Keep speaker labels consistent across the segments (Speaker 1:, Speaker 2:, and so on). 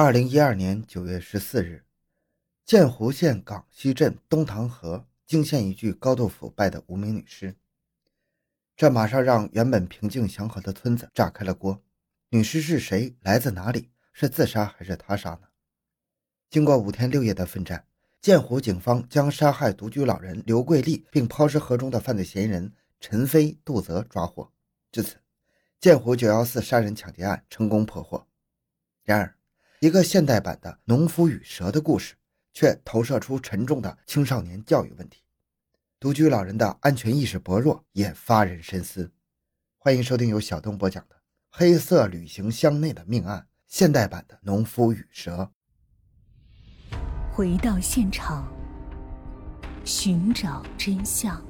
Speaker 1: 二零一二年九月十四日，建湖县港西镇东塘河惊现一具高度腐败的无名女尸，这马上让原本平静祥和的村子炸开了锅。女尸是谁？来自哪里？是自杀还是他杀呢？经过五天六夜的奋战，建湖警方将杀害独居老人刘桂丽并抛尸河中的犯罪嫌疑人陈飞、杜泽抓获。至此，建湖九幺四杀人抢劫案成功破获。然而，一个现代版的农夫与蛇的故事，却投射出沉重的青少年教育问题。独居老人的安全意识薄弱也发人深思。欢迎收听由小东播讲的《黑色旅行箱内的命案》现代版的农夫与蛇。
Speaker 2: 回到现场，寻找真相。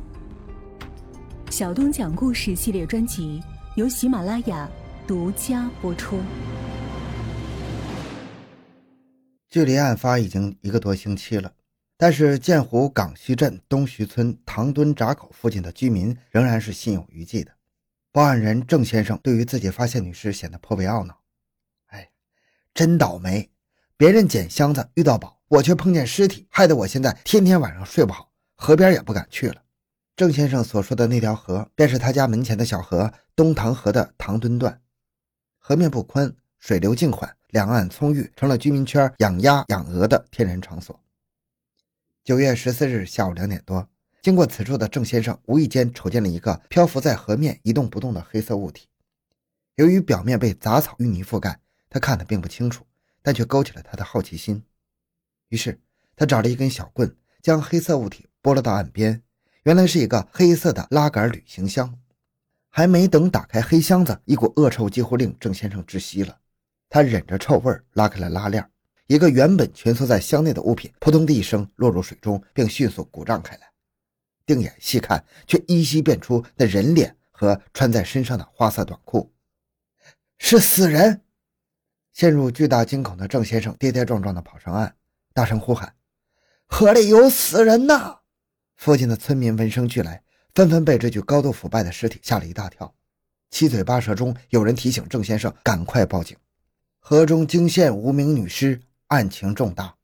Speaker 2: 小东讲故事系列专辑由喜马拉雅独家播出。
Speaker 1: 距离案发已经一个多星期了，但是建湖港西镇东徐村塘墩闸口附近的居民仍然是心有余悸的。报案人郑先生对于自己发现女尸显得颇为懊恼。哎，真倒霉！别人捡箱子遇到宝，我却碰见尸体，害得我现在天天晚上睡不好，河边也不敢去了。郑先生所说的那条河，便是他家门前的小河东塘河的塘墩段，河面不宽，水流静缓。两岸葱郁，成了居民圈养鸭养鹅的天然场所。九月十四日下午两点多，经过此处的郑先生无意间瞅见了一个漂浮在河面一动不动的黑色物体。由于表面被杂草淤泥覆盖，他看得并不清楚，但却勾起了他的好奇心。于是他找了一根小棍，将黑色物体拨了到岸边。原来是一个黑色的拉杆旅行箱。还没等打开黑箱子，一股恶臭几乎令郑先生窒息了。他忍着臭味拉开了拉链，一个原本蜷缩在箱内的物品扑通的一声落入水中，并迅速鼓胀开来。定眼细看，却依稀辨出那人脸和穿在身上的花色短裤，是死人。陷入巨大惊恐的郑先生跌跌撞撞地跑上岸，大声呼喊：“河里有死人呐！”附近的村民闻声俱来，纷纷被这具高度腐败的尸体吓了一大跳。七嘴八舌中，有人提醒郑先生赶快报警。河中惊现无名女尸，案情重大。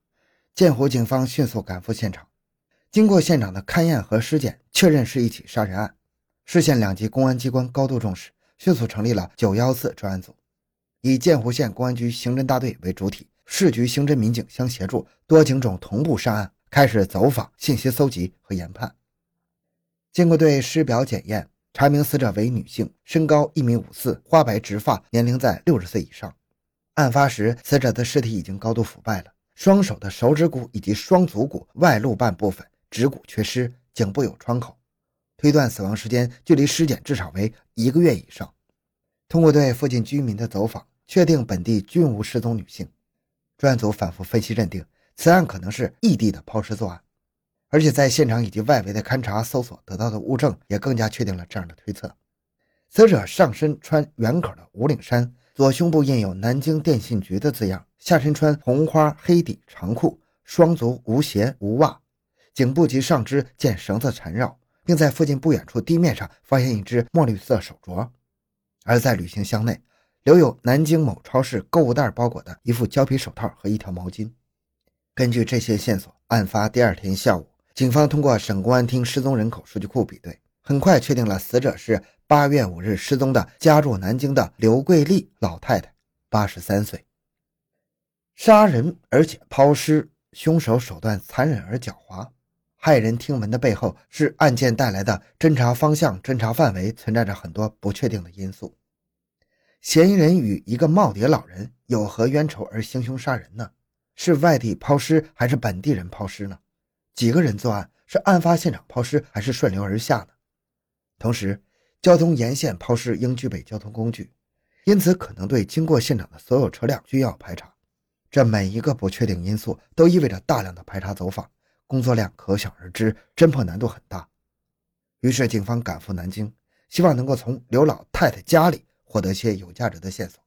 Speaker 1: 建湖警方迅速赶赴现场，经过现场的勘验和尸检，确认是一起杀人案。市县两级公安机关高度重视，迅速成立了九幺四专案组，以建湖县公安局刑侦大队为主体，市局刑侦民警相协助，多警种同步上案，开始走访、信息搜集和研判。经过对尸表检验，查明死者为女性，身高一米五四，花白直发，年龄在六十岁以上。案发时，死者的尸体已经高度腐败了，双手的手指骨以及双足骨外露半部分，指骨缺失，颈部有创口，推断死亡时间距离尸检至少为一个月以上。通过对附近居民的走访，确定本地均无失踪女性。专案组反复分析认定，此案可能是异地的抛尸作案，而且在现场以及外围的勘查搜索得到的物证，也更加确定了这样的推测。死者上身穿圆口的无领衫。左胸部印有南京电信局的字样，下身穿红花黑底长裤，双足无鞋无袜，颈部及上肢见绳子缠绕，并在附近不远处地面上发现一只墨绿色手镯，而在旅行箱内留有南京某超市购物袋包裹的一副胶皮手套和一条毛巾。根据这些线索，案发第二天下午，警方通过省公安厅失踪人口数据库比对。很快确定了死者是八月五日失踪的家住南京的刘桂丽老太太，八十三岁。杀人而且抛尸，凶手手段残忍而狡猾，骇人听闻的背后是案件带来的侦查方向、侦查范围存在着很多不确定的因素。嫌疑人与一个耄耋老人有何冤仇而行凶杀人呢？是外地抛尸还是本地人抛尸呢？几个人作案？是案发现场抛尸还是顺流而下呢？同时，交通沿线抛尸应具备交通工具，因此可能对经过现场的所有车辆均要排查。这每一个不确定因素都意味着大量的排查走访，工作量可想而知，侦破难度很大。于是，警方赶赴南京，希望能够从刘老太太家里获得些有价值的线索。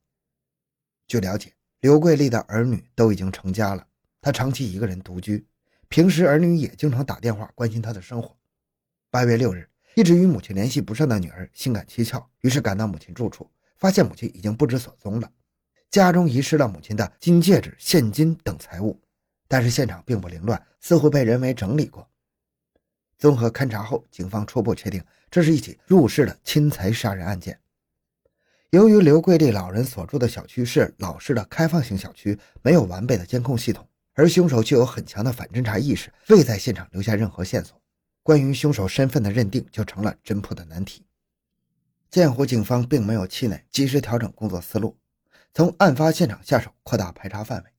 Speaker 1: 据了解，刘桂丽的儿女都已经成家了，她长期一个人独居，平时儿女也经常打电话关心她的生活。八月六日。一直与母亲联系不上的女儿心感蹊跷，于是赶到母亲住处，发现母亲已经不知所踪了。家中遗失了母亲的金戒指、现金等财物，但是现场并不凌乱，似乎被人为整理过。综合勘查后，警方初步确定这是一起入室的侵财杀人案件。由于刘桂丽老人所住的小区是老式的开放性小区，没有完备的监控系统，而凶手具有很强的反侦查意识，未在现场留下任何线索，关于凶手身份的认定就成了侦破的难题。建湖警方并没有气馁，及时调整工作思路，从案发现场下手，扩大排查范围。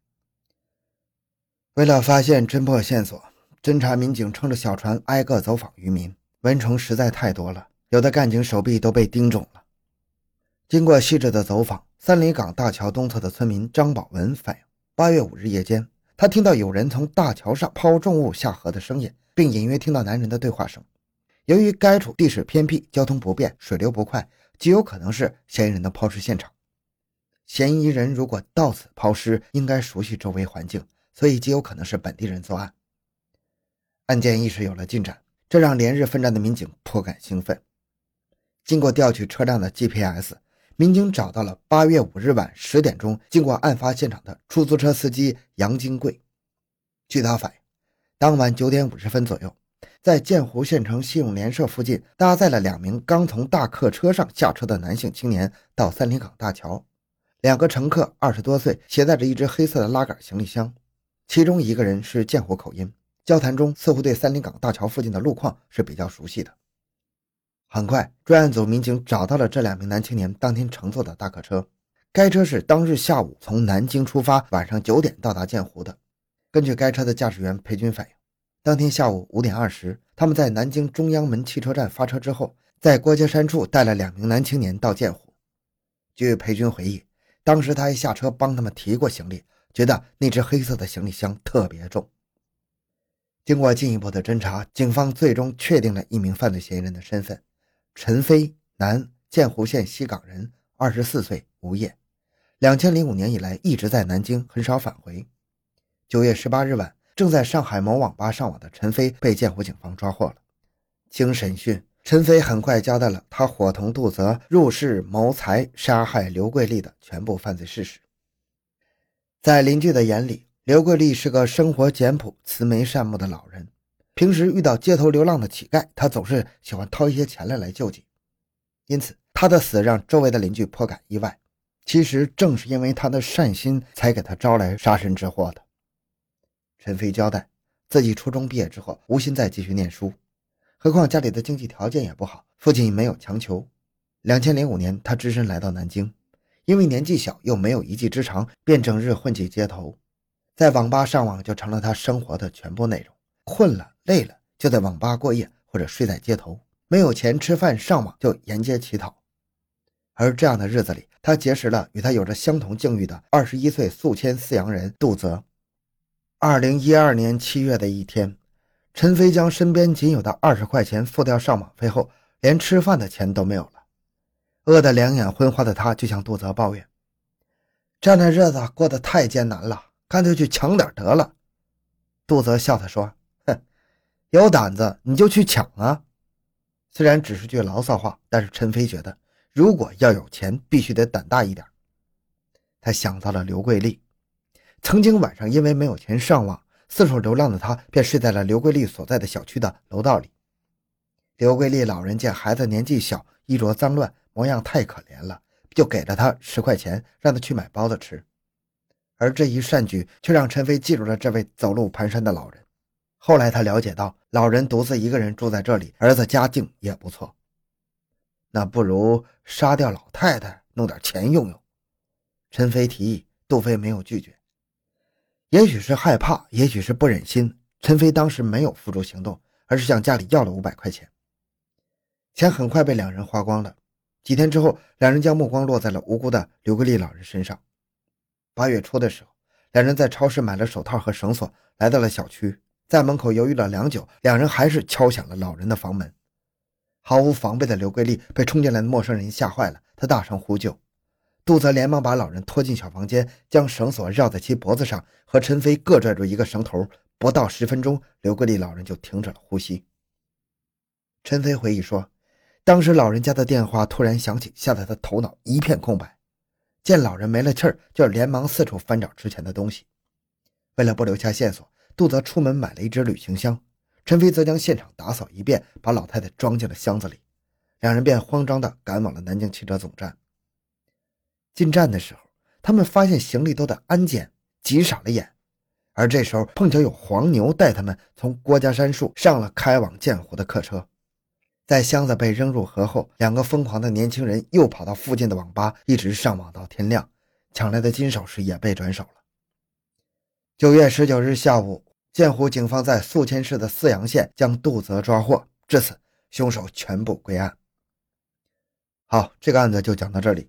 Speaker 1: 为了发现侦破线索。侦查民警撑着小船挨个走访渔民，蚊虫实在太多了，有的干警手臂都被叮肿了。经过细致的走访，三里港大桥东侧的村民张宝文反映，八月五日夜间，他听到有人从大桥上抛重物下河的声音，并隐约听到男人的对话声。由于该处地势偏僻，交通不便，水流不快，极有可能是嫌疑人的抛尸现场。嫌疑人如果到此抛尸，应该熟悉周围环境，所以极有可能是本地人作案。案件一时有了进展，这让连日奋战的民警颇感兴奋。经过调取车辆的 GPS，民警找到了八月五日晚十点钟经过案发现场的出租车司机杨金贵。据他反映，当晚九点五十分左右，在建湖县城信用联社附近搭载了两名刚从大客车上下车的男性青年到三里港大桥，两个乘客二十多岁，携带着一只黑色的拉杆行李箱，其中一个人是建湖口音。交谈中，似乎对三林港大桥附近的路况是比较熟悉的。很快，专案组民警找到了这两名男青年当天乘坐的大客车。该车是当日下午从南京出发，晚上九点到达建湖的。根据该车的驾驶员裴军反映，当天下午五点二十，他们在南京中央门汽车站发车之后，在郭家山处带了两名男青年到建湖。据裴军回忆，当时他还下车帮他们提过行李，觉得那只黑色的行李箱特别重。经过进一步的侦查，警方最终确定了一名犯罪嫌疑人的身份：陈飞，男，建湖县西岗人，二十四岁，无业。两千零五年以来一直在南京，很少返回。九月十八日晚，正在上海某网吧上网的陈飞被建湖警方抓获了。经审讯，陈飞很快交代了他伙同杜泽入室谋财、杀害刘桂丽的全部犯罪事实。在邻居的眼里，刘桂丽是个生活简朴、慈眉善目的老人。平时遇到街头流浪的乞丐，她总是喜欢掏一些钱来来救济。因此，他的死让周围的邻居颇感意外。其实，正是因为他的善心，才给他招来杀身之祸的。陈飞交代，自己初中毕业之后，无心再继续念书，何况家里的经济条件也不好，父亲没有强求。两千零五年，他只身来到南京，因为年纪小又没有一技之长，便整日混迹街头。在网吧上网就成了他生活的全部内容。困了累了就在网吧过夜，或者睡在街头。没有钱吃饭，上网就沿街乞讨。而这样的日子里，他结识了与他有着相同境遇的二十一岁宿迁泗阳人杜泽。二零一二年七月的一天，陈飞将身边仅有的二十块钱付掉上网费后，连吃饭的钱都没有了。饿得两眼昏花的他，就向杜泽抱怨：“这样的日子过得太艰难了。”干脆去抢点得了，杜泽笑他说：“哼，有胆子你就去抢啊！”虽然只是句牢骚话，但是陈飞觉得，如果要有钱，必须得胆大一点。他想到了刘桂丽，曾经晚上因为没有钱上网，四处流浪的他便睡在了刘桂丽所在的小区的楼道里。刘桂丽老人见孩子年纪小，衣着脏乱，模样太可怜了，就给了他十块钱，让他去买包子吃。而这一善举却让陈飞记住了这位走路蹒跚的老人。后来他了解到，老人独自一个人住在这里，儿子家境也不错。那不如杀掉老太太，弄点钱用用。陈飞提议，杜飞没有拒绝。也许是害怕，也许是不忍心，陈飞当时没有付诸行动，而是向家里要了五百块钱。钱很快被两人花光了。几天之后，两人将目光落在了无辜的刘桂丽老人身上。八月初的时候，两人在超市买了手套和绳索，来到了小区，在门口犹豫了良久，两人还是敲响了老人的房门。毫无防备的刘桂丽被冲进来的陌生人吓坏了，她大声呼救。杜泽连忙把老人拖进小房间，将绳索绕在其脖子上，和陈飞各拽住一个绳头。不到十分钟，刘桂丽老人就停止了呼吸。陈飞回忆说，当时老人家的电话突然响起，吓得他头脑一片空白。见老人没了气儿，就连忙四处翻找之前的东西。为了不留下线索，杜泽出门买了一只旅行箱，陈飞则将现场打扫一遍，把老太太装进了箱子里。两人便慌张地赶往了南京汽车总站。进站的时候，他们发现行李都在安检，急傻了眼。而这时候碰巧有黄牛带他们从郭家山树上了开往建湖的客车。在箱子被扔入河后，两个疯狂的年轻人又跑到附近的网吧，一直上网到天亮。抢来的金首饰也被转手了。九月十九日下午，建湖警方在宿迁市的泗阳县将杜泽抓获，至此凶手全部归案。好，这个案子就讲到这里。